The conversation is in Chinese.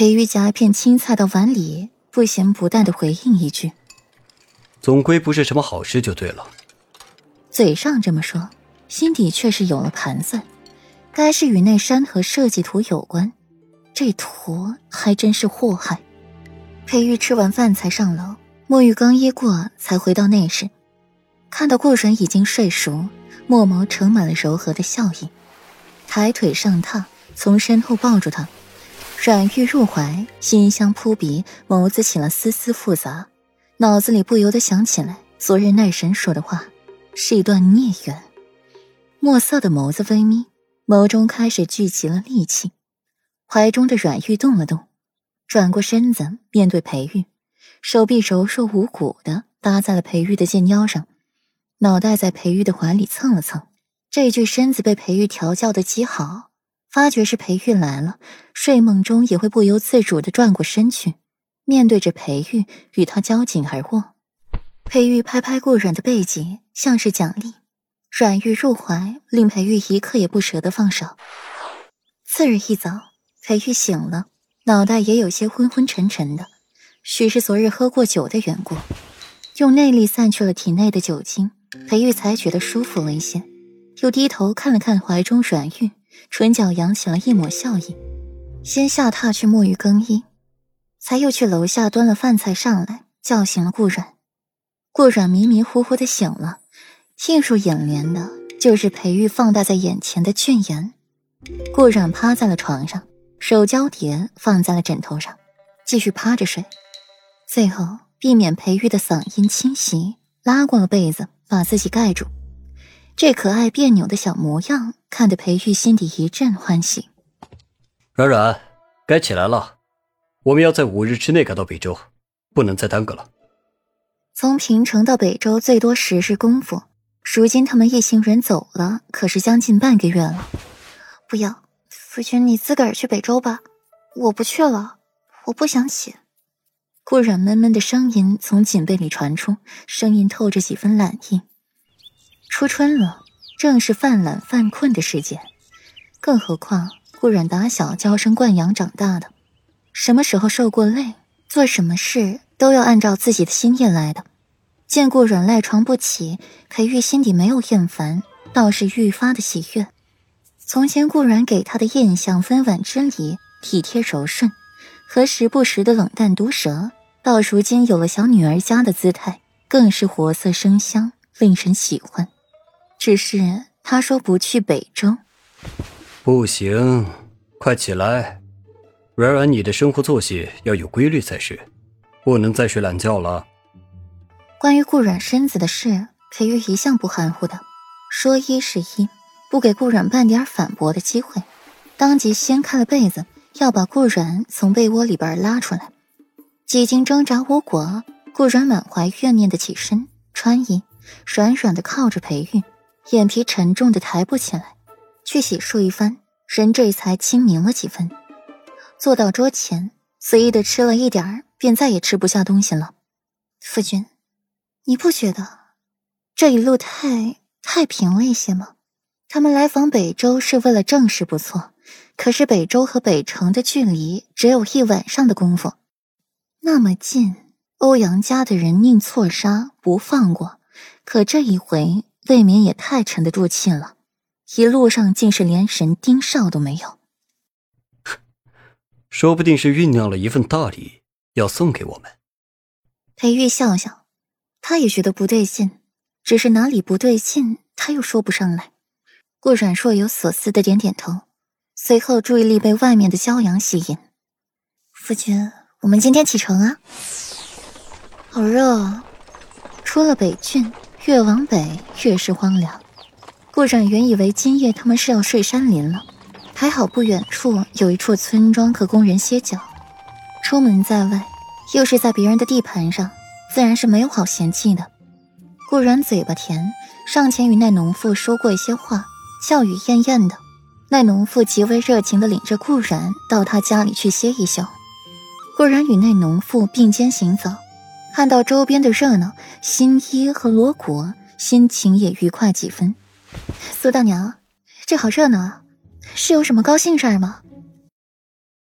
裴玉夹一片青菜到碗里，不咸不淡的回应一句：“总归不是什么好事，就对了。”嘴上这么说，心底却是有了盘算。该是与那山河设计图有关，这图还真是祸害。裴玉吃完饭才上楼，沐浴更衣过才回到内室，看到顾软已经睡熟，墨眸盛满了柔和的笑意，抬腿上榻，从身后抱住他。软玉入怀，馨香扑鼻，眸子起了丝丝复杂，脑子里不由得想起来昨日奈神说的话，是一段孽缘。墨色的眸子微眯，眸中开始聚集了戾气，怀中的软玉动了动，转过身子面对裴玉，手臂柔弱无骨的搭在了裴玉的肩腰上，脑袋在裴玉的怀里蹭了蹭，这具身子被裴玉调教的极好。发觉是裴玉来了，睡梦中也会不由自主的转过身去，面对着裴玉，与他交颈而卧。裴玉拍拍顾软的背脊，像是奖励。软玉入怀，令裴玉一刻也不舍得放手。次日一早，裴玉醒了，脑袋也有些昏昏沉沉的，许是昨日喝过酒的缘故。用内力散去了体内的酒精，裴玉才觉得舒服了一些，又低头看了看怀中软玉。唇角扬起了一抹笑意，先下榻去沐浴更衣，才又去楼下端了饭菜上来，叫醒了顾软。顾软迷迷糊糊的醒了，映入眼帘的就是裴玉放大在眼前的俊颜。顾软趴在了床上，手交叠放在了枕头上，继续趴着睡。最后避免裴玉的嗓音侵袭，拉过了被子，把自己盖住。这可爱别扭的小模样，看得裴玉心底一阵欢喜。软软，该起来了，我们要在五日之内赶到北周，不能再耽搁了。从平城到北周最多十日功夫，如今他们一行人走了，可是将近半个月了。不要，夫君，你自个儿去北周吧，我不去了，我不想起。顾软闷闷的声音从锦被里传出，声音透着几分懒意。初春了，正是犯懒犯困的时节。更何况顾软打小娇生惯养长大的，什么时候受过累，做什么事都要按照自己的心意来的。见顾软赖床不起，裴玉心底没有厌烦，倒是愈发的喜悦。从前顾软给他的印象温婉之礼，体贴柔顺，和时不时的冷淡毒舌，到如今有了小女儿家的姿态，更是活色生香，令人喜欢。只是他说不去北周，不行，快起来，软软，你的生活作息要有规律才是，不能再睡懒觉了。关于顾软身子的事，裴玉一向不含糊的，说一是一，不给顾软半点反驳的机会，当即掀开了被子，要把顾软从被窝里边拉出来。几经挣扎无果，顾软满怀怨念的起身穿衣，软软的靠着裴玉。眼皮沉重的抬不起来，去洗漱一番，人这才清明了几分。坐到桌前，随意的吃了一点儿，便再也吃不下东西了。夫君，你不觉得这一路太太平了一些吗？他们来访北周是为了正事，不错。可是北周和北城的距离只有一晚上的功夫，那么近，欧阳家的人宁错杀不放过。可这一回。未免也太沉得住气了，一路上竟是连神盯梢都没有。说不定是酝酿了一份大礼要送给我们。裴玉笑笑，他也觉得不对劲，只是哪里不对劲，他又说不上来。顾阮若有所思的点点头，随后注意力被外面的骄阳吸引。夫君，我们今天启程啊！好热，啊！出了北郡。越往北越是荒凉，顾展原以为今夜他们是要睡山林了，还好不远处有一处村庄和工人歇脚。出门在外，又是在别人的地盘上，自然是没有好嫌弃的。顾然嘴巴甜，上前与那农妇说过一些话，笑语晏晏的。那农妇极为热情的领着顾然到他家里去歇一宿。顾然与那农妇并肩行走。看到周边的热闹，新一和罗果，心情也愉快几分。苏大娘，这好热闹啊，是有什么高兴事儿吗？